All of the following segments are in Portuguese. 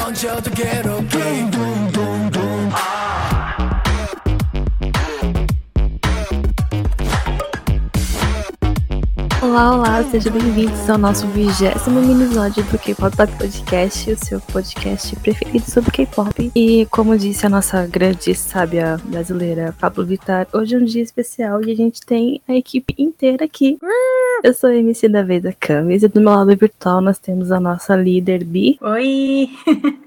던져도 괴롭게 Olá, olá, sejam bem-vindos ao nosso vigésimo minisódio do K-Pop Podcast, o seu podcast preferido sobre K-Pop. E como disse a nossa grande sábia brasileira Pablo Vittar, hoje é um dia especial e a gente tem a equipe inteira aqui. Eu sou a MC da vez da Camis e do meu lado virtual nós temos a nossa líder Bi Oi!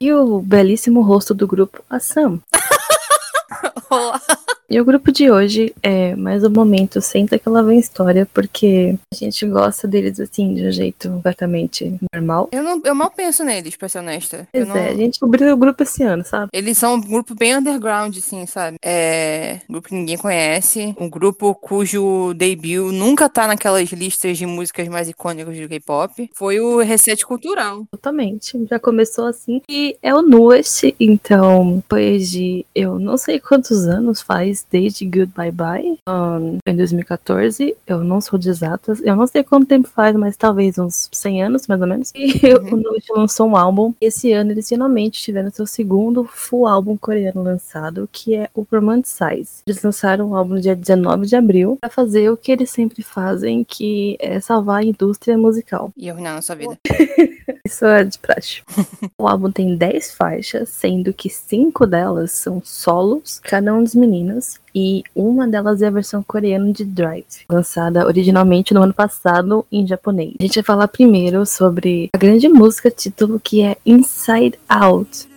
e o belíssimo rosto do grupo, a Sam. Olá! E o grupo de hoje é mais um momento senta que ela vem história, porque a gente gosta deles assim, de um jeito completamente normal. Eu, não, eu mal penso neles, pra ser honesta. Pois não- é, a gente descobriu o grupo esse ano, sabe? Eles são um grupo bem underground, assim, sabe? É. Um grupo que ninguém conhece. Um grupo cujo debut nunca tá naquelas listas de músicas mais icônicas do K-pop. Foi o Reset Cultural. Totalmente. Já começou assim. E é o Newest, então, depois de eu não sei quantos anos faz desde Goodbye Bye, ahn, em 2014. Eu não sou de exatas. Eu não sei quanto tempo faz, mas talvez uns 100 anos, mais ou menos. E o Newest lançou um álbum. Esse ano eles finalmente tiveram seu segundo full álbum coreano lançado, que é o Romanticize. Eles lançaram o álbum no dia 19 de abril pra fazer o que eles sempre fazem, que é salvar a indústria musical. E arruinar nossa vida. Isso é de praxe. o álbum tem 10 faixas, sendo que 5 delas são solos, cada um dos meninos, e uma delas é a versão coreana de Drive, lançada originalmente no ano passado em japonês. A gente vai falar primeiro sobre a grande música título que é Inside Out.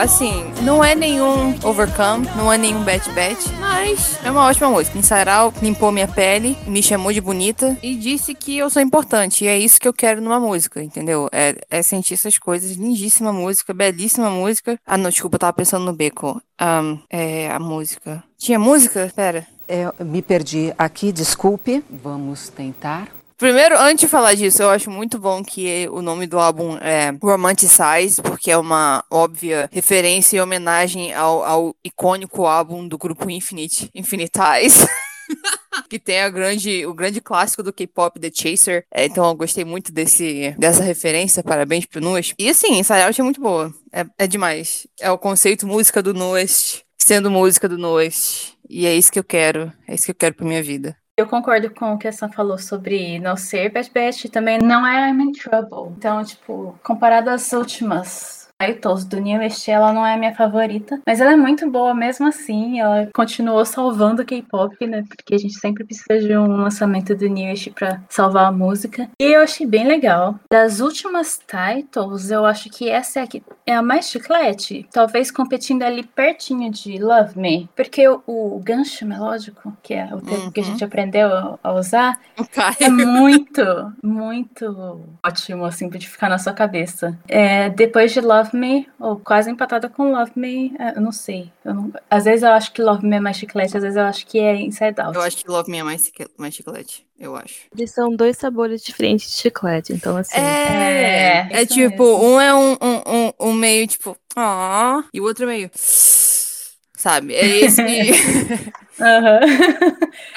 Assim, não é nenhum Overcome, não é nenhum Bat Bat, mas é uma ótima música. Inside Out limpou minha pele, me chamou de bonita e disse que eu sou importante. E é isso que eu quero numa música, entendeu? É, é sentir essas coisas. Lindíssima música, belíssima música. Ah, não, desculpa, eu tava pensando no Beco. Ahn, é, a música. Tinha música? Pera. É, me perdi aqui, desculpe. Vamos tentar. Primeiro, antes de falar disso, eu acho muito bom que o nome do álbum é Romanticize, porque é uma óbvia referência e homenagem ao, ao icônico álbum do grupo Infinite, Infinitize. que tem a grande, o grande clássico do K-pop, The Chaser. É, então eu gostei muito desse, dessa referência. Parabéns pro Nuest. E assim, Inside Out é muito boa. É, é demais. É o conceito música do Nuest, sendo música do Nuest. E é isso que eu quero. É isso que eu quero pra minha vida. Eu concordo com o que a Sam falou sobre não ser Bad Batch, também não é I'm in Trouble. Então, tipo, comparado às últimas titles do West, ela não é a minha favorita, mas ela é muito boa mesmo assim. Ela continuou salvando o K-pop, né? Porque a gente sempre precisa de um lançamento do New West pra salvar a música. E eu achei bem legal. Das últimas titles, eu acho que essa é a, que é a mais chiclete, talvez competindo ali pertinho de Love Me, porque o, o gancho melódico, que é o termo que a Uhum. gente aprendeu a, a usar, Caio. é muito, muito ótimo, assim, de ficar na sua cabeça. É, depois de Love Me, ou quase empatada com Love Me, é, eu não sei. Eu não- às vezes eu acho que Love Me é mais chiclete, às vezes eu acho que é Inside Out. Eu acho que Love Me é mais, mais chiclete, eu acho. Eles são dois sabores diferentes de chiclete, então assim. É, é isso tipo, mesmo. um é um, um, um, um meio tipo, ah, e o outro é meio, sabe? É esse, Aham.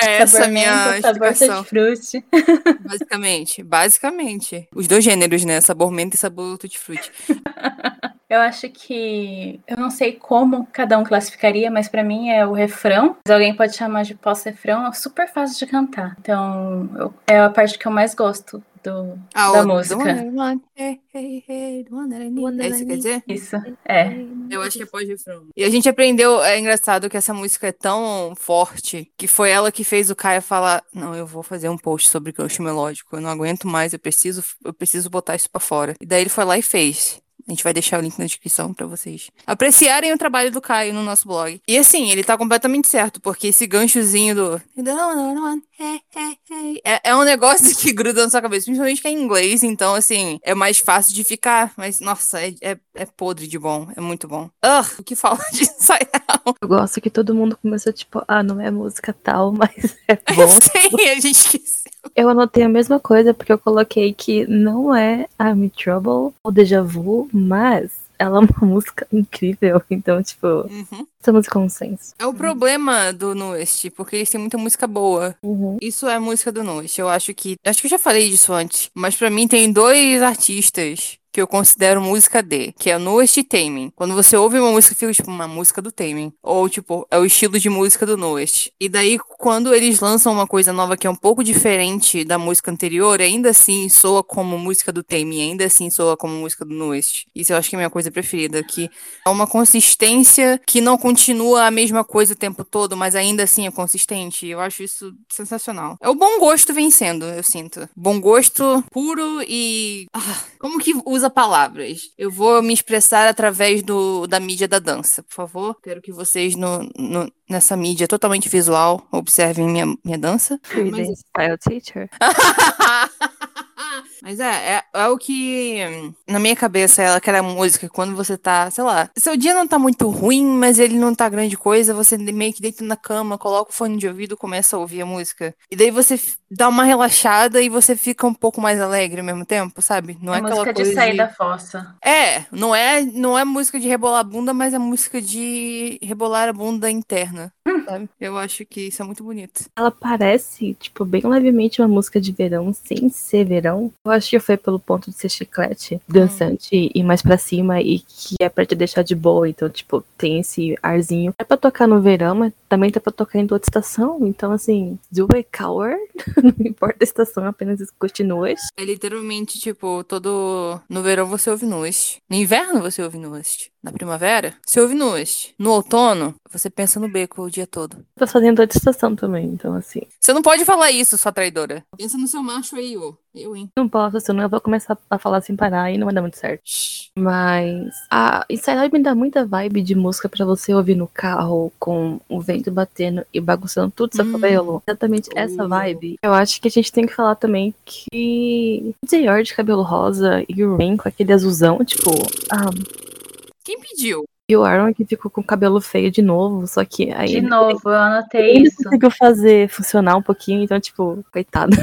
é essa minha sabor explicação, tutti-frutti. basicamente, basicamente. Os dois gêneros, né? Sabor menta e sabor tutti-frutti. Eu acho que. Eu não sei como cada um classificaria, mas pra mim é o refrão. Alguém pode chamar de pós-refrão, é super fácil de cantar. Então, eu- é a parte que eu mais gosto do, Ah, da música. Hey, hey, hey, É isso que quer dizer? Isso, é. Eu acho que é pós-refrão. E a gente aprendeu, é engraçado que essa música é tão forte que foi ela que fez o Caio falar: Não, eu vou fazer um post sobre gancho melódico, eu não aguento mais, eu preciso, eu preciso botar isso pra fora. E daí ele foi lá e fez. A gente vai deixar o link na descrição pra vocês apreciarem o trabalho do Caio no nosso blog. E assim, ele tá completamente certo, porque esse ganchozinho do. É, é um negócio que gruda na sua cabeça, principalmente que é em inglês, então assim, é mais fácil de ficar. Mas, nossa, é, é, é podre de bom, é muito bom. Ugh, o que fala de Out? Eu gosto que todo mundo começou tipo, ah, não é música tal, mas é bom. sei, a gente esqueceu. Eu anotei a mesma coisa porque eu coloquei que não é I'm in Trouble ou Deja Vu, mas ela é uma música incrível. Então, tipo, Uhum. estamos com consenso. É o problema do Nuest, porque eles têm muita música boa. Uhum. Isso é música do Nuest. Eu acho que. Acho que eu já falei disso antes. Mas pra mim tem dois artistas que eu considero música de, que é Nuest e Taemin. Quando você ouve uma música, fica tipo uma música do Taemin. Ou tipo, é o estilo de música do Nuest. E daí, quando eles lançam uma coisa nova que é um pouco diferente da música anterior, ainda assim soa como música do Taemin, ainda assim soa como música do Nuest. Isso eu acho que é a minha coisa preferida, que é uma consistência que não continua a mesma coisa o tempo todo, mas ainda assim é consistente. Eu acho isso sensacional. É o bom gosto vencendo, eu sinto. Bom gosto puro e. Ah, como que usa palavras? Eu vou me expressar através do, da mídia da dança, por favor. Quero que vocês, no, no- nessa mídia totalmente visual, observem minha, minha dança. Mas- Style Teacher. Mas é, é, é o que na minha cabeça é aquela música que quando você tá, sei lá, seu dia não tá muito ruim, mas ele não tá grande coisa, você meio que deita na cama, coloca o fone de ouvido, começa a ouvir a música. E daí você dá uma relaxada e você fica um pouco mais alegre ao mesmo tempo, sabe? Não é, É aquela música de coisa sair da fossa. É, não é, não é música de rebolar a bunda, mas é música de rebolar a bunda interna, sabe? Eu acho que isso é muito bonito. Ela parece, tipo, bem levemente uma música de verão, sem ser verão. Eu acho que foi pelo ponto de ser chiclete, dançante e mais pra cima, e que é pra te deixar de boa. Então, tipo, tem esse arzinho. É pra tocar no verão, mas também tá pra tocar em outra estação. Então, assim, do it cower. Não importa a estação, apenas escute nuas. É literalmente, tipo, todo. No verão você ouve Nuest. No inverno você ouve Nuest. Na primavera, você ouve Nuest. No outono, você pensa no beco o dia todo. Tô fazendo outra estação também, então, assim. Você não pode falar isso, sua traidora. Pensa no seu macho aí, ô. Eu, hein? Não posso, senão eu vou começar a falar sem parar e não vai dar muito certo. Shhh. Mas a Inside me dá muita vibe de música pra você ouvir no carro com o vento batendo e bagunçando tudo seu Hum. cabelo. Exatamente essa Uh. vibe. Eu acho que a gente tem que falar também que o Dior de cabelo rosa e o Rain com aquele azulzão, tipo, ah, Quem pediu? E o Aaron que ficou com o cabelo feio de novo, só que aí De ele, novo, eu anotei ele isso. conseguiu fazer funcionar um pouquinho, então tipo, coitado.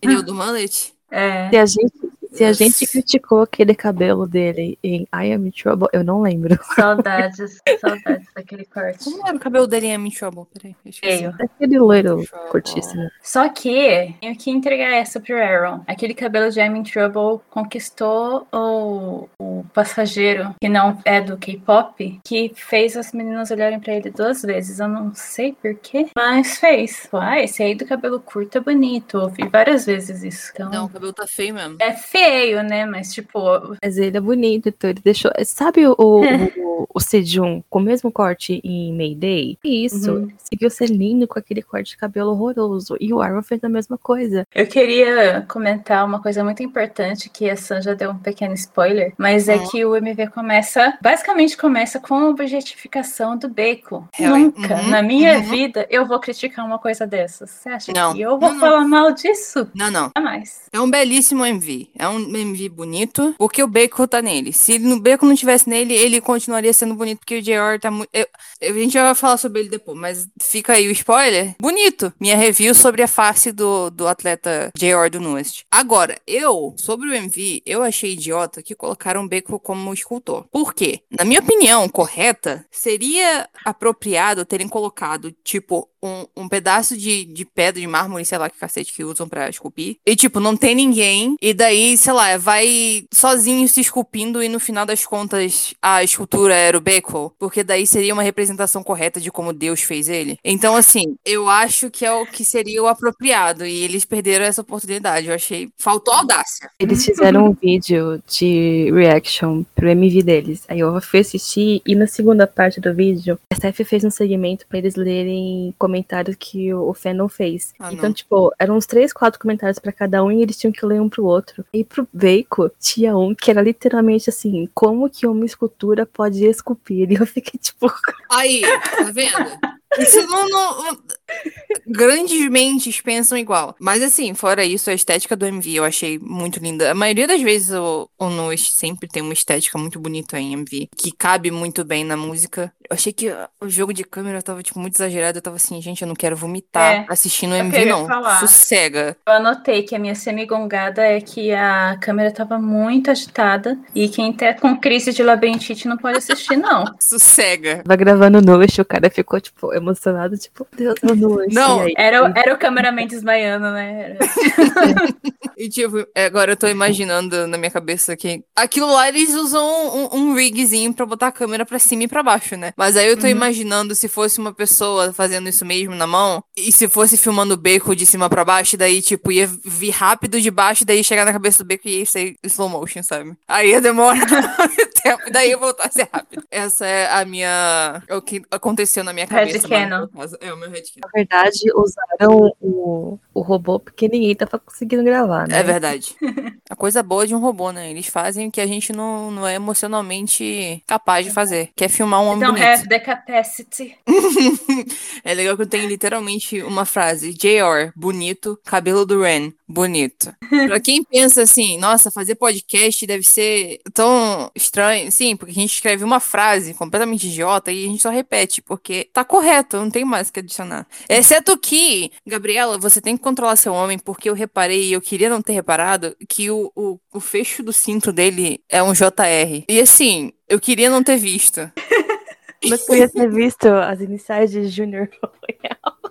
Ele é o do mullet? É. Se a gente se a gente criticou aquele cabelo dele em I Am in Trouble, eu não lembro. Saudades, saudades daquele corte. Como era o cabelo dele em I'm Trouble? Peraí, eu esqueci. Feio. Aquele loiro Trouble. curtíssimo. Só que tenho que entregar essa pro Aaron. Aquele cabelo de I'm in Trouble conquistou o, o passageiro que não é do K-pop, que fez as meninas olharem pra ele duas vezes. Eu não sei porquê, mas fez. Ah, esse aí do cabelo curto é bonito. Ouvi várias vezes isso. Então, Não, o cabelo tá feio mesmo. é feio, né? Mas, tipo, Mas ele é bonito, então ele deixou. Sabe o, o, o Sejun com o mesmo corte em Mayday? Isso. Uhum. Ele Seguiu ser lindo com aquele corte de cabelo horroroso. E o Aaron fez a mesma coisa. Eu queria comentar uma coisa muito importante que a Sam já deu um pequeno spoiler, mas é Uhum. que o MV começa, basicamente começa com a objetificação do Beco. É, Nunca uhum, na minha uhum. vida eu vou criticar uma coisa dessas. Você acha Não, que eu vou não, não. falar mal disso? Não, não. Jamais. É um belíssimo MV. É um MV bonito, porque o Bacon tá nele. Se no Bacon não tivesse nele, ele continuaria sendo bonito, porque o JR tá muito. A gente vai falar sobre ele depois, mas fica aí o spoiler. Bonito. Minha review sobre a face do, do atleta JR do Nuest. Agora, eu, sobre o MV, eu achei idiota que colocaram o Bacon como escultor. Por quê? Na minha opinião correta, seria apropriado terem colocado, tipo, um, um pedaço de, de pedra, de mármore, sei lá que cacete que usam pra esculpir. E, tipo, não tem ninguém. E daí, sei lá, vai sozinho se esculpindo e no final das contas a escultura era o Bacon. Porque daí seria uma representação correta de como Deus fez ele. Então, assim, eu acho que é o que seria o apropriado. E eles perderam essa oportunidade. Eu achei. Faltou audácia. Eles fizeram um vídeo de reaction pro MV deles. Aí eu fui assistir e na segunda parte do vídeo, a Steph fez um segmento pra eles lerem comentários que o fandom fez. Ah, então, não. tipo, eram uns três, quatro comentários pra cada um e eles tinham que ler um pro outro. E pro Bacon tinha um que era literalmente assim: como que uma escultura pode esculpir? E eu fiquei tipo, Aí, tá vendo? Isso não, não- grandes mentes pensam igual. Mas assim, fora isso, a estética do MV eu achei muito linda. A maioria das vezes o, o Noise sempre tem uma estética muito bonita em MV, que cabe muito bem na música. Eu achei que o jogo de câmera tava, tipo, muito exagerado. Eu tava assim, gente, eu não quero vomitar É, assistindo o eu MV, não. falar. Sossega. Eu anotei que a minha semigongada é que a câmera tava muito agitada e quem tá com crise de labirintite não pode assistir, não. Sossega. Tava gravando Noite, o cara ficou, tipo, emocionado, tipo, Deus, é Não, Era, o- era o cameraman desmaiando, né? Era- E tipo, agora eu tô imaginando na minha cabeça que aquilo lá eles usam um, um rigzinho pra botar a câmera pra cima e pra baixo, né? Mas aí eu tô imaginando se fosse uma pessoa fazendo isso mesmo na mão e se fosse filmando o beco de cima pra baixo, daí tipo ia vir rápido de baixo, daí chegar na cabeça do beco e ia ser slow motion, sabe? Aí ia demorar muito tempo, daí ia voltar a ser rápido. Essa é a minha. É o que aconteceu na minha cabeça. caso- É o meu headcanon. Verdade, usaram o, o robô porque ninguém tava conseguindo gravar, né? É verdade. A coisa boa de um robô, né? Eles fazem o que a gente não, não é emocionalmente capaz de fazer, que é filmar um homem Don't bonito. have the capacity. é legal que eu tenho literalmente uma frase: JR, bonito, cabelo do Ren, bonito. pra quem pensa assim, nossa, fazer podcast deve ser tão estranho. Sim, porque a gente escreve uma frase completamente idiota e a gente só repete, porque tá correto, não tem mais o que adicionar. Exceto que, Gabriela, você tem que controlar seu homem, porque eu reparei, e eu queria não ter reparado, que o, o, o fecho do cinto dele é um JR. E assim, eu queria não ter visto. Mas queria ter visto as iniciais de Junior Royal.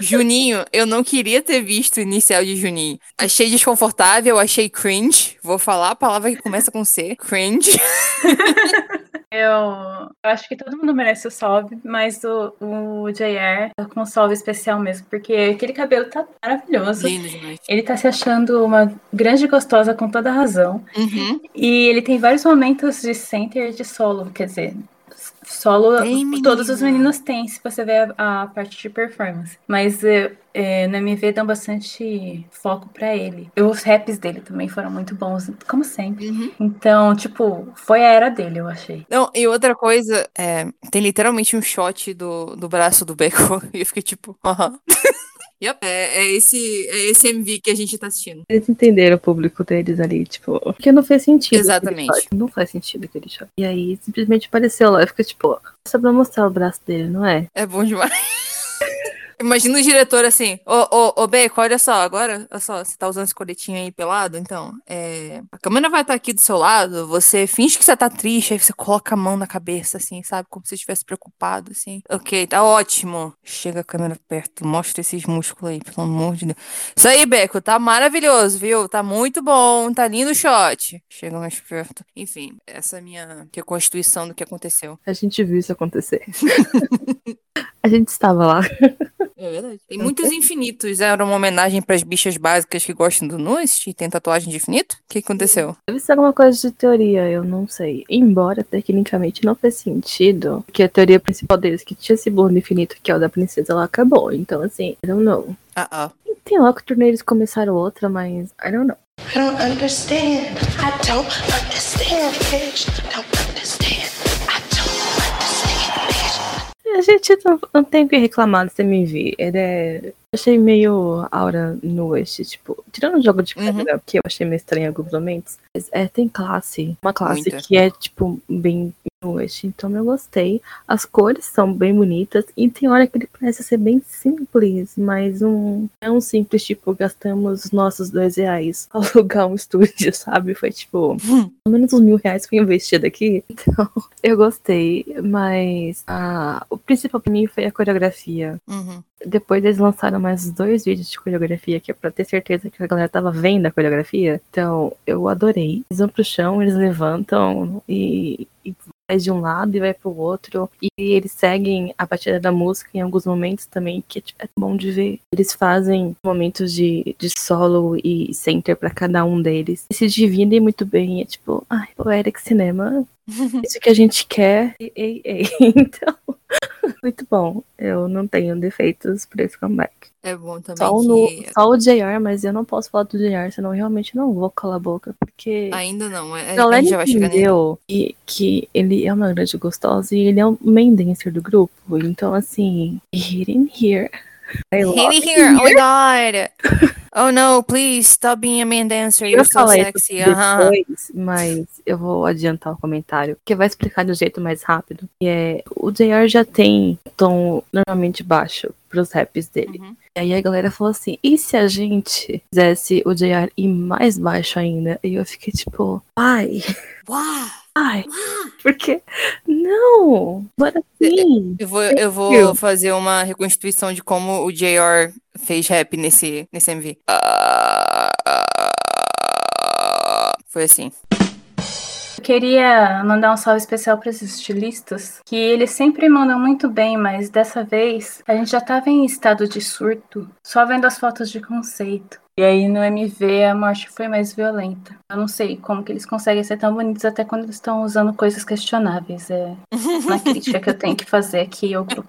Juninho, eu não queria ter visto o inicial de Juninho. Achei desconfortável, achei cringe. Vou falar a palavra que começa com C. Cringe. Eu, acho que todo mundo merece o salve, mas o, o JR tá com um salve especial mesmo, porque aquele cabelo tá maravilhoso. Lindo demais. Ele tá se achando uma grande gostosa com toda razão. Uhum. E ele tem vários momentos de center e de solo, quer dizer, solo Tem, todos os meninos têm, se você ver a, a parte de performance. Mas é, no MV dão bastante foco pra ele. E os raps dele também foram muito bons, como sempre. Uhum. Então, tipo, foi a era dele, eu achei. Não, e outra coisa, é, tem literalmente um shot do, do braço do Bacon. E eu fiquei tipo, aham. Yep, é, é, esse, é esse MV que a gente tá assistindo. Eles entenderam o público deles ali, tipo, porque não fez sentido. Exatamente. Não faz sentido aquele shot. E aí simplesmente apareceu lá e fica tipo, só pra mostrar o braço dele, não é? É bom demais. Imagina o diretor assim, ô, ô, ô, Beco, olha só, agora, olha só, você tá usando esse coletinho aí pelado, então, é, a câmera vai estar aqui do seu lado, você finge que você tá triste, aí você coloca a mão na cabeça, assim, sabe, como se estivesse preocupado, assim. Ok, tá ótimo. Chega a câmera perto, mostra esses músculos aí, pelo amor de Deus. Isso aí, Beco, tá maravilhoso, viu? Tá muito bom, tá lindo o shot. Chega mais perto. Enfim, essa é a minha reconstituição do que aconteceu. A gente viu isso acontecer. a gente estava lá. É verdade. Tem muitos infinitos. Era uma homenagem pras bichas básicas que gostam do Nust e tem tatuagem de infinito? O que aconteceu? Deve ser alguma coisa de teoria, eu não sei. Embora tecnicamente não fez sentido, que a teoria principal deles, que tinha esse bolo infinito, que é o da princesa, ela acabou. Então, assim, I don't know. Ah, ah. Tem lá que o torneio eles começaram outra, mas I don't know. I don't understand. I don't understand, bitch. Don't gente não, tem o que reclamar desse MV. Ele é. Eu achei meio aura no West, tipo, tirando o jogo de Uhum. câmera, que eu achei meio estranho em alguns momentos. Mas é, tem classe. Uma classe Muita. que é, tipo, bem no West. Então eu gostei. As cores são bem bonitas. E tem hora que ele parece ser bem simples, mas um. É um simples, tipo, gastamos os nossos dois reais alugar um estúdio, sabe? Foi tipo. Pelo menos uns mil reais foi investido aqui. Então, eu gostei. Mas ah, o principal pra mim foi a coreografia. Uhum. Depois eles lançaram mais dois vídeos de coreografia, que é pra ter certeza que a galera tava vendo a coreografia. Então, eu adorei. Eles vão pro chão, eles levantam e, e vai de um lado e vai pro outro. E eles seguem a batida da música em alguns momentos também, que tipo, é bom de ver. Eles fazem momentos de, de solo e center pra cada um deles. E se dividem muito bem. É tipo, ai, o Eric Cinema. Isso que a gente quer. Ei, ei, ei. Então. Muito bom. Eu não tenho defeitos pra esse comeback. É bom também Só o, no, que... só o JR, mas eu não posso falar do JR, senão eu realmente não vou calar a boca, porque Ainda não, é, a gente já vai chegar nele. entendeu que, que ele é uma grande gostosa e ele é o main dancer do grupo. Então, assim, hit in here. I love here, oh my god! Oh no, please stop being a man dancer, you're so sexy. aham. depois, mas eu vou adiantar o comentário, que vai explicar de um jeito mais rápido. E é, o JR já tem tom normalmente baixo pros raps dele. Uhum. E aí a galera falou assim, e se a gente fizesse o JR ir mais baixo ainda? E eu fiquei tipo, ai, Uau! Ai, porque não, bora sim. Eu vou, eu vou fazer uma reconstituição de como o JR fez rap nesse, nesse MV. Ah, Foi assim. Eu queria mandar um salve especial para os estilistas, que eles sempre mandam muito bem, mas dessa vez a gente já tava em estado de surto, só vendo as fotos de conceito. E aí no MV a morte foi mais violenta. Eu não sei como que eles conseguem ser tão bonitos até quando eles estão usando coisas questionáveis. É uma crítica que eu tenho que fazer aqui ao grupo.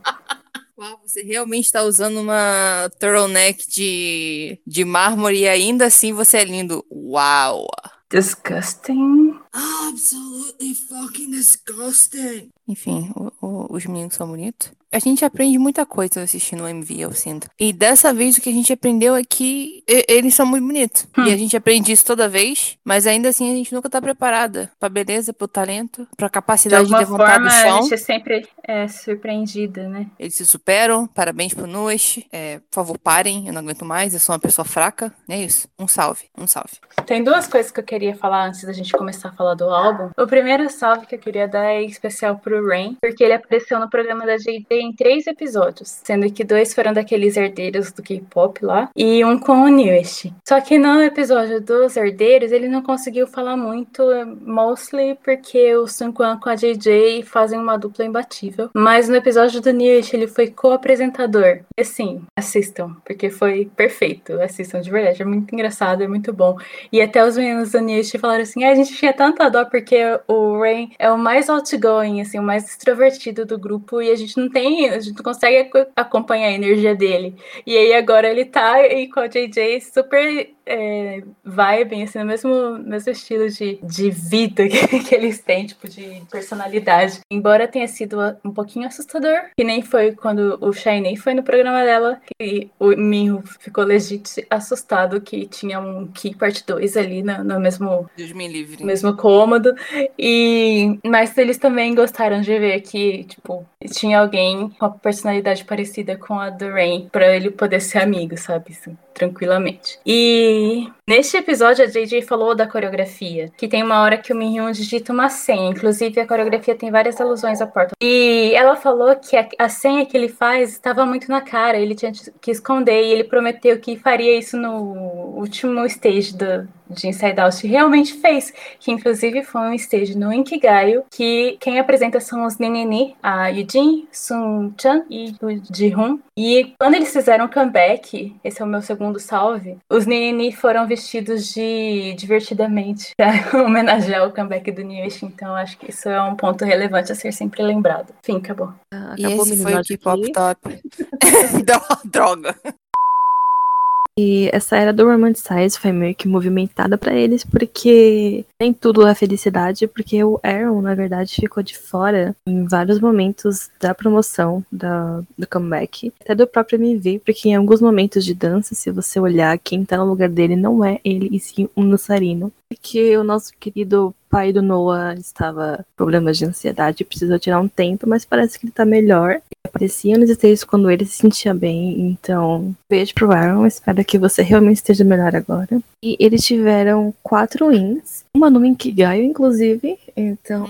Uau, você realmente está usando uma turtleneck de, de mármore e ainda assim você é lindo. Uau! Disgusting. Absolutely fucking disgusting. Enfim, o- o- os meninos são bonitos. A gente aprende muita coisa assistindo o MV, eu sinto. E dessa vez o que a gente aprendeu é que e- eles são muito bonitos. E a gente aprende isso toda vez, mas ainda assim a gente nunca tá preparada pra beleza, pro talento, pra De capacidade de, alguma levantar forma do a chão. gente é sempre é, surpreendida, né? Eles se superam, parabéns pro Nuas. É, por favor, parem, eu não aguento mais, eu sou uma pessoa fraca. É isso. Um salve, um salve. Tem duas coisas que eu queria falar antes da gente começar a falar do álbum. O primeiro salve que eu queria dar é especial pro Rain, porque ele apareceu no programa da JD em três episódios, sendo que dois foram daqueles herdeiros do K-pop lá e um com o Newest. Só que no episódio dos herdeiros ele não conseguiu falar muito, mostly porque o Sun Quan com a JJ fazem uma dupla imbatível. Mas no episódio do Newest ele foi co-apresentador. E assim, assistam, porque foi perfeito. Assistam de verdade, é muito engraçado, é muito bom. E até os meninos do Newest falaram assim: ah, a gente tinha tanta dó porque o Rain é o mais outgoing, assim, mais extrovertido do grupo e a gente não tem, a gente não consegue ac- acompanhar a energia dele. E aí agora ele tá aí com a JJ super é, assim, no mesmo, mesmo estilo de, de vida que, que eles têm, tipo, de personalidade. Embora tenha sido um pouquinho assustador, que nem foi quando o Shiny foi no programa dela, que o Minho ficou legit assustado que tinha um Key Part 2 ali no, no mesmo me mesmo cômodo. E mas eles também gostaram de ver que, tipo, tinha alguém com a personalidade parecida com a do Rain pra ele poder ser amigo, sabe? Assim, tranquilamente. E neste episódio a JJ falou da coreografia, que tem uma hora que o Minhyun digita uma senha, inclusive a coreografia tem várias alusões à porta. E ela falou que a, a senha que ele faz estava muito na cara, ele tinha que esconder e ele prometeu que faria isso no último stage do, de Inside Out realmente fez, que inclusive foi um stage no Inkigayo, que quem apresenta são os Neneni, a Yujin, Sun Chan e o Ji-hoon. E quando eles fizeram o comeback, esse é o meu segundo salve, os Neneni foram vestidos de divertidamente para homenagear o comeback do Newest, então acho que isso é um ponto relevante a ser sempre lembrado. Fim, acabou. Ah, E Acabou esse o foi o K-pop top. Droga. E essa era do Romanticize foi meio que movimentada pra eles, porque nem tudo é felicidade, porque o Aaron, na verdade, ficou de fora em vários momentos da promoção da, do comeback, até do próprio MV, porque em alguns momentos de dança, se você olhar, quem tá no lugar dele não é ele, e sim um dançarino. Porque o nosso querido pai do Noah estava com problemas de ansiedade precisou tirar um tempo, mas parece que ele tá melhor. Aparecia nos stages quando ele se sentia bem, então beijo pro Aaron, espero que você realmente esteja melhor agora. E eles tiveram quatro wins, uma no Inkigayo, inclusive, então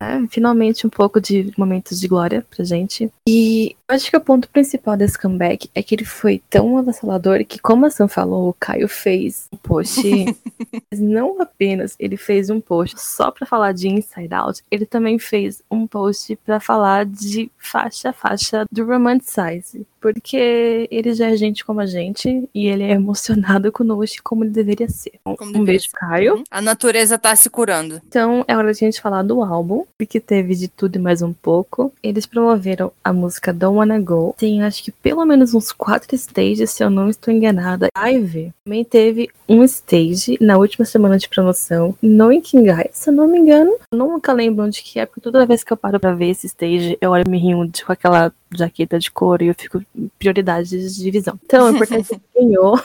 é, finalmente um pouco de momentos de glória pra gente. E eu acho que o ponto principal desse comeback é que ele foi tão avassalador que, como a Sam falou, o Caio fez um post mas não apenas ele fez um post só pra falar de Inside Out, ele também fez um post pra falar de faixa a faixa do Romanticize. porque ele já é gente como a gente e ele é emocionado com o Noshi como ele deveria ser. Um, Como um deveria beijo, ser. Caio. Uhum. A natureza tá se curando. Então é hora de gente falar do álbum, porque teve de tudo e mais um pouco. Eles promoveram a música Don't Wanna Go. Tem acho que pelo menos uns quatro stages, se eu não estou enganada. Live também teve um stage na última semana de promoção no Inkingai, se eu não me engano. Eu nunca lembro onde que é, porque toda vez que eu paro pra ver esse stage, eu olho me rio com aquela jaqueta de couro e eu fico prioridades de divisão. Então, é importante que ganhou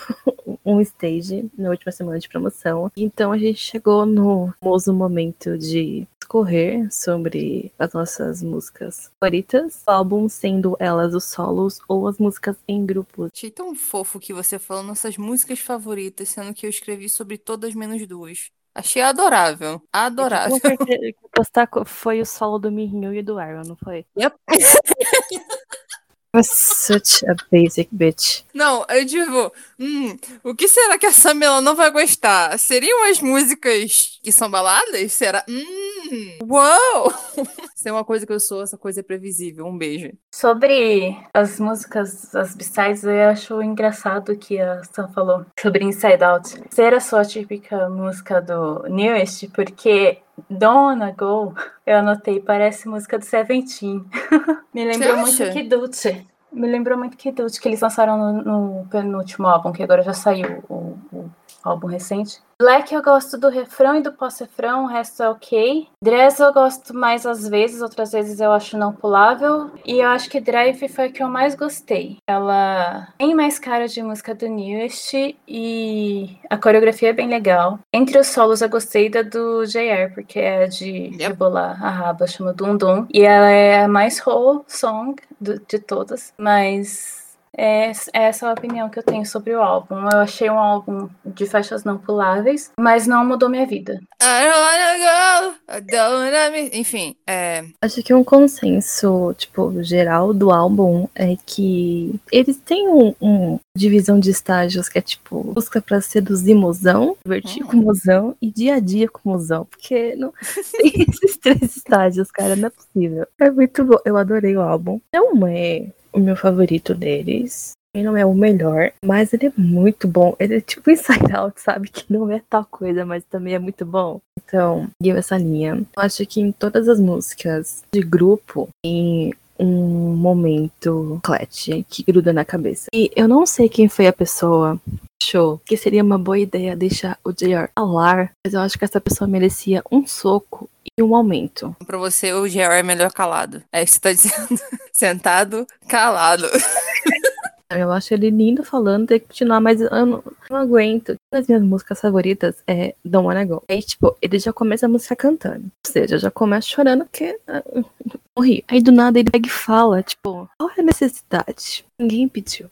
um stage na última semana de promoção. Então a gente chegou no famoso momento de discorrer sobre as nossas músicas favoritas, o álbum sendo elas os solos ou as músicas em grupos. Achei tão fofo que você falou nossas músicas favoritas, sendo que eu escrevi sobre todas menos duas. Achei adorável. Adorável. Que postar foi o solo do Mirinho e do Aaron, não foi? Yep. Was such a basic bitch. Não, eu digo, hum, o que será que a Samela não vai gostar? Seriam as músicas que são baladas? Será? Hum, uau! Isso é uma coisa que eu sou, essa coisa é previsível. Um beijo. Sobre as músicas, as b-sides, eu acho engraçado que a Sam falou sobre Inside Out ser a sua típica música do Newest, porque Donna Go, eu anotei, parece música do Seventeen. Me lembrou muito acha? Kiduchi. Me lembrou muito Kiduchi, que eles lançaram no, no penúltimo álbum, que agora já saiu o, o álbum recente. Black eu gosto do refrão e do pós-refrão, o resto é ok. Dress eu gosto mais às vezes, outras vezes eu acho não pulável. E eu acho que Drive foi a que eu mais gostei. Ela tem mais cara de música do Newest e a coreografia é bem legal. Entre os solos eu gostei da do JR, porque é de Yep. rebolar a raba, chama Dum Dum. E ela é a mais whole song de todas, mas é, essa é a opinião que eu tenho sobre o álbum. Eu achei um álbum de faixas não puláveis, mas não mudou minha vida. I don't wanna go, I don't wanna me... Enfim, é... Acho que um consenso, tipo, geral do álbum é que eles têm um, um divisão de estágios que é tipo, busca pra seduzir mozão, divertir Hum. com mozão e dia a dia com mozão. Porque não tem esses três estágios, cara, não é possível. É muito bom. Eu adorei o álbum. Não é o meu favorito deles. Ele não é o melhor, mas ele é muito bom. Ele é tipo Inside Out, sabe? Que não é tal coisa, mas também é muito bom. Então, guia essa linha. Eu acho que em todas as músicas de grupo, em um momento clutch que gruda na cabeça. E eu não sei quem foi a pessoa achou que seria uma boa ideia deixar o JR falar, mas eu acho que essa pessoa merecia um soco e um aumento. Pra você, o GR é melhor calado. É isso que você tá dizendo. Sentado, calado. Eu acho ele lindo falando, tem que continuar, mas eu não, eu não aguento. Uma das minhas músicas favoritas é Don't Wanna Go. Aí, tipo, ele já começa a música cantando. Ou seja, já começa chorando porque ah, morri. Aí do nada ele pega e fala, tipo, qual é a necessidade? Ninguém pediu.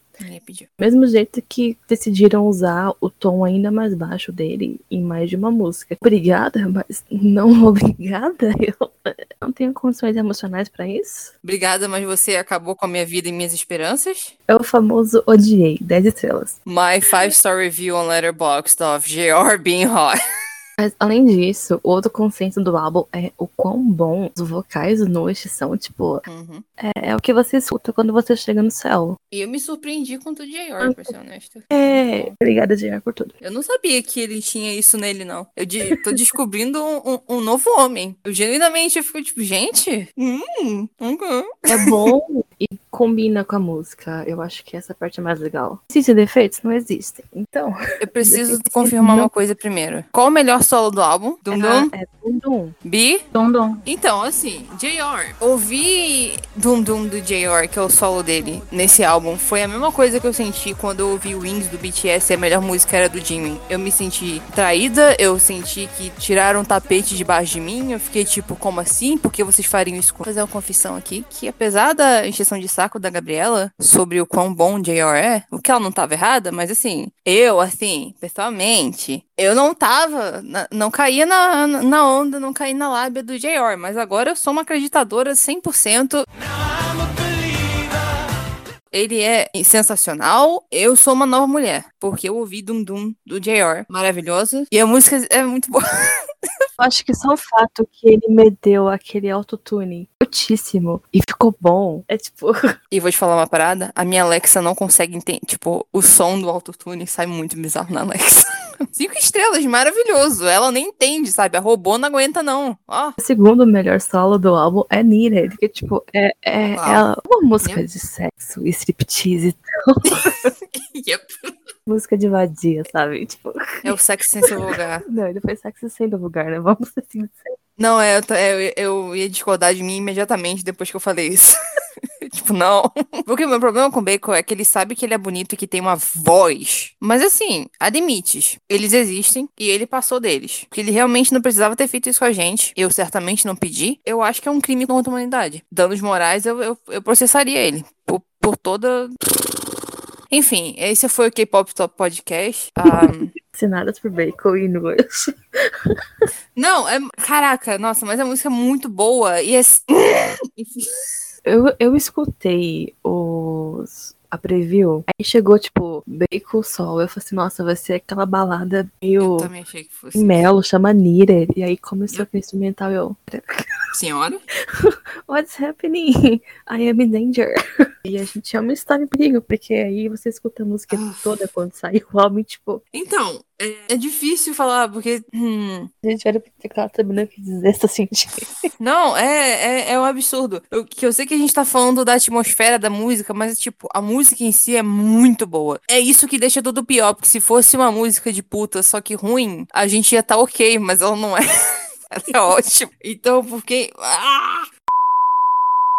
Mesmo jeito que decidiram usar o tom ainda mais baixo dele em mais de uma música. Obrigada, mas não obrigada. Eu não tenho condições emocionais pra isso. Obrigada, mas você acabou com a minha vida e minhas esperanças. É o famoso odiei, 10 estrelas. My five-star review on Letterboxd of JR being hot. Mas além disso, outro consenso do álbum é o quão bom os vocais do Noite são, tipo, Uhum. é, é o que você escuta quando você chega no céu. E eu me surpreendi com o do JR, pra ser honesto. É, obrigada, J.R., por tudo. Eu não sabia que ele tinha isso nele, não. Eu de- tô descobrindo um, um- um novo homem. Eu genuinamente eu fico tipo, gente, hum, ok. É bom e combina com a música. Eu acho que essa parte é mais legal. Existem defeitos? Não existem. Então, Eu preciso confirmar não- uma coisa primeiro. Qual o melhor solo do álbum? Dum Dum? é Dum Dum. Bi? Dum Dum. Então, assim, JR. Ouvir Dum Dum do JR, que é o solo dele, nesse álbum, foi a mesma coisa que eu senti quando eu ouvi Wings do BTS e a melhor música era do Jimin. Eu me senti traída, eu senti que tiraram o tapete debaixo de mim, eu fiquei tipo, como assim? Por que vocês fariam isso? Vou fazer uma confissão aqui, que apesar da encheção de saco da Gabriela sobre o quão bom JR é, o que ela não tava errada, mas assim, eu, assim, pessoalmente, eu não tava, não caía na, na onda, não caí na lábia do JR, mas agora eu sou uma acreditadora 100%. Ele é sensacional. Eu sou uma nova mulher, porque eu ouvi Dum Dum do JR, maravilhosa. E a música é muito boa. Eu acho que só o fato que ele meteu aquele autotune altíssimo e ficou bom. É tipo. E vou te falar uma parada, a minha Alexa não consegue entender, tipo, o som do autotune sai muito bizarro na Alexa. Cinco estrelas, maravilhoso. Ela nem entende, sabe? A robô não aguenta, não. Ó. O segundo melhor solo do álbum é Needed, que, tipo, é, é, é uma música Yep. de sexo e striptease, Yep. Música de vadia, sabe? Tipo, É o sexo sem seu lugar. não, ele foi sexo sendo vulgar, né? Vamos ser sinceros. Não, é, eu, é, eu, eu ia discordar de mim imediatamente depois que eu falei isso. tipo, não. Porque o meu problema com o Bacon é que ele sabe que ele é bonito e que tem uma voz. Mas assim, há limites. Eles existem e ele passou deles. Porque ele realmente não precisava ter feito isso com a gente. Eu certamente não pedi. Eu acho que é um crime contra a humanidade. Danos morais, eu, eu, eu processaria ele. Por, por toda. Enfim, esse foi o K-Pop Top Podcast. Ah, Assinadas por Bacon e Nuas. não, é. Caraca, nossa, mas a música é muito boa. E é. Eu, eu escutei os. A preview, aí chegou, tipo, Bacon Sol. Eu falei assim, nossa, vai ser aquela balada Eu meio também achei que fosse. melo, chama Needed. E aí começou com o instrumental eu. Senhora? What's happening? I am in danger. E a gente uma história em perigo, porque aí você escuta a música Ah. toda quando sai o álbum, tipo, Então, é, é difícil falar, porque. hum, a gente olha pro teclado sabendo o que dizer, tá sentindo. não, é, é, é um absurdo. Eu, que eu sei que a gente tá falando da atmosfera da música, mas, tipo, a música em si é muito boa. É isso que deixa tudo pior, porque se fosse uma música de puta, só que ruim, a gente ia tá ok, mas ela não é. é ótima. Então, porque. Ah!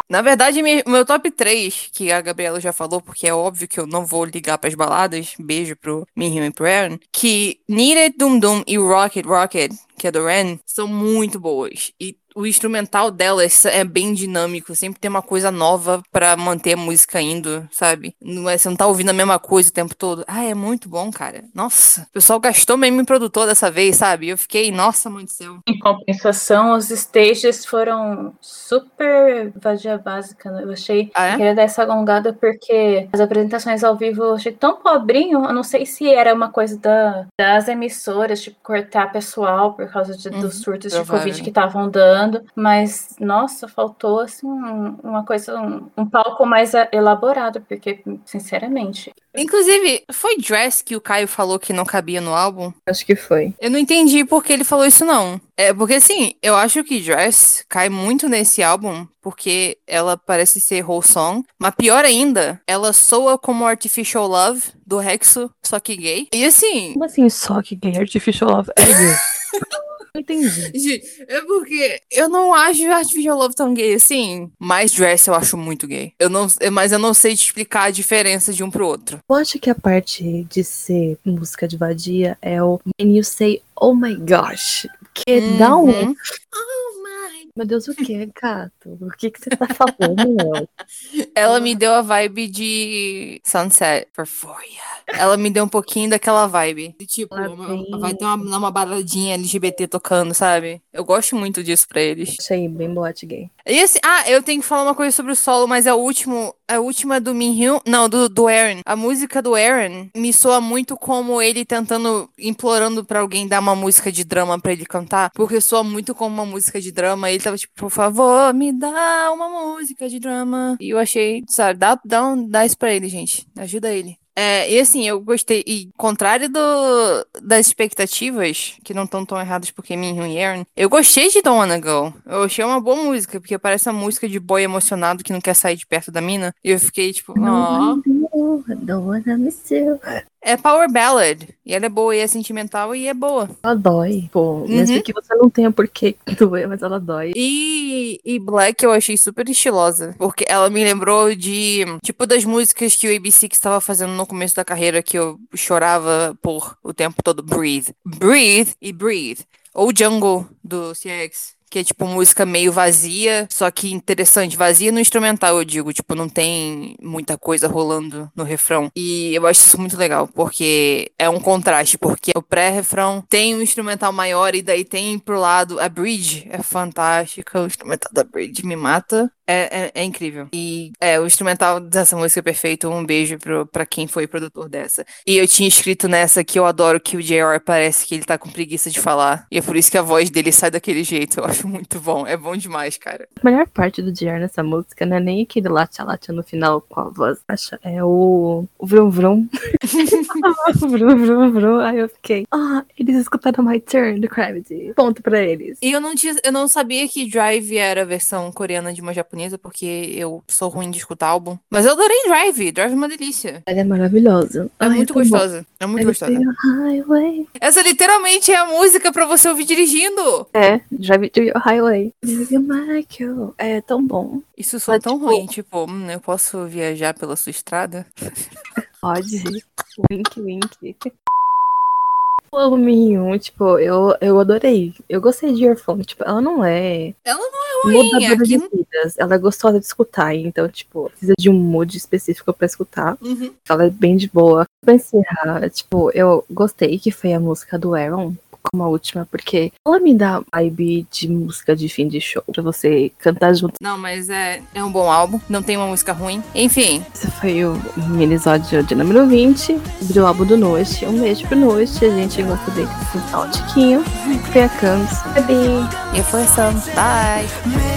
Na verdade, me- meu top 3, que a Gabriela já falou, porque é óbvio que eu não vou ligar pras baladas, beijo pro Minhyun e pro Aaron, que Needed Doom Doom e Rocket Rocket, que é do Ren, são muito boas. E o instrumental delas é bem dinâmico, sempre tem uma coisa nova pra manter a música indo, sabe? Não é, você não tá ouvindo a mesma coisa o tempo todo. Ah, é muito bom, cara. Nossa, o pessoal gastou mesmo em produtor dessa vez, sabe? Eu fiquei, nossa, mãe do céu. Em compensação, os stages foram super vadia básica. né? Eu achei. Ah, é? Eu queria dar essa alongada porque as apresentações ao vivo eu achei tão pobrinho. Eu não sei se era uma coisa da, das emissoras, tipo, cortar pessoal por causa de- Uhum, dos surtos de provável. Covid que estavam dando. Mas, nossa, faltou assim um- uma coisa, um, um palco mais elaborado, porque, sinceramente, Inclusive, foi Dress que o Caio falou que não cabia no álbum? Acho que foi. Eu não entendi por que ele falou isso, não. É, porque assim, eu acho que Dress cai muito nesse álbum, porque ela parece ser whole song. Mas pior ainda, ela soa como Artificial Love, do Rexo, só que gay. E assim, Como assim só que gay artificial love é gay? Entendi. gente, é porque eu não acho Artificial Love tão gay assim. Mas Dress eu acho muito gay. Eu não, mas eu não sei te explicar a diferença de um pro outro. Eu acho que a parte de ser música de vadia é o When You Say Oh My Gosh. Que dá um. Meu Deus, o que, gato? O que, que você tá falando, meu? Ela me deu a vibe de Sunset Euphoria. Ela me deu um pouquinho daquela vibe. De, tipo, uma- vai ter uma, uma baladinha LGBT tocando, sabe? Eu gosto muito disso pra eles. Achei bem boate gay. E assim, ah, eu tenho que falar uma coisa sobre o solo, mas é o último, a última do Minhyun, não, do, do Aaron. A música do Aaron me soa muito como ele tentando, implorando pra alguém dar uma música de drama pra ele cantar, porque soa muito como uma música de drama. Ele tava tipo, por favor, me dá uma música de drama. E eu achei, sabe, dá, dá, um, dá isso pra ele, gente. Ajuda ele. É, e assim, eu gostei, e contrário do, das expectativas, que não estão tão erradas porque Minhyun e Aaron, eu gostei de Don't Wanna Go. Eu achei uma boa música, porque parece uma música de boy emocionado que não quer sair de perto da mina. E eu fiquei tipo, ó. I don't wanna miss you. É power ballad. E ela é boa, e é sentimental, e é boa. Ela dói. Pô, Uhum. mesmo que você não tenha por que doer, mas ela dói. E, e Black eu achei super estilosa, porque ela me lembrou de, tipo, das músicas que o ABC estava fazendo no começo da carreira, que eu chorava por o tempo todo. Breathe. Breathe e Breathe. Ou Jungle, do CX. Que é tipo música meio vazia, só que interessante, vazia no instrumental, eu digo, tipo, não tem muita coisa rolando no refrão. E eu acho isso muito legal, porque é um contraste, porque o pré-refrão tem um instrumental maior e daí tem pro lado a bridge, é fantástica, o instrumental da bridge me mata. É, é, é incrível. E é, o instrumental dessa música é perfeito. Um beijo pro, pra quem foi produtor dessa. E eu tinha escrito nessa que eu adoro que o JR parece que ele tá com preguiça de falar. E é por isso que a voz dele sai daquele jeito. Eu acho muito bom. É bom demais, cara. A melhor parte do JR nessa música não é nem aquele latia-latia no final com a voz baixa. É o, o vrum vrum. vrum vrum vrum. Aí eu fiquei, ah, eles escutaram My Turn do Gravity. Ponto pra eles. E eu não, tinha, eu não sabia que Drive era a versão coreana de uma japonesa, porque eu sou ruim de escutar álbum. Mas eu adorei Drive. Drive é uma delícia. Ela é maravilhosa. É Ai, muito bom. gostosa. É muito gostosa. Essa literalmente é a música pra você ouvir dirigindo. É, Drive Highway. Michael. É tão bom. Isso Mas, tão tipo- ruim, tipo, hum, eu posso viajar pela sua estrada? Pode. Wink, wink. O álbum Minhyun, tipo, eu, eu adorei. Eu gostei de Earphone. Tipo, ela não é Ela não é ruim. mudadora Aqui... de vidas. Ela é gostosa de escutar. Então, tipo, precisa de um mood específico pra escutar. Uhum. Ela é bem de boa. Pra encerrar, tipo, eu gostei que foi a música do Aaron como a última, porque ela me dá vibe de música de fim de show pra você cantar junto. Não, mas é, é um bom álbum. Não tem uma música ruim. Enfim, Esse foi o minisódio de número 20 do álbum do Noite. Um beijo pro Noite. A gente gosta dele um tiquinho. Foi a Camis. Bebê. e foi essa. Bye.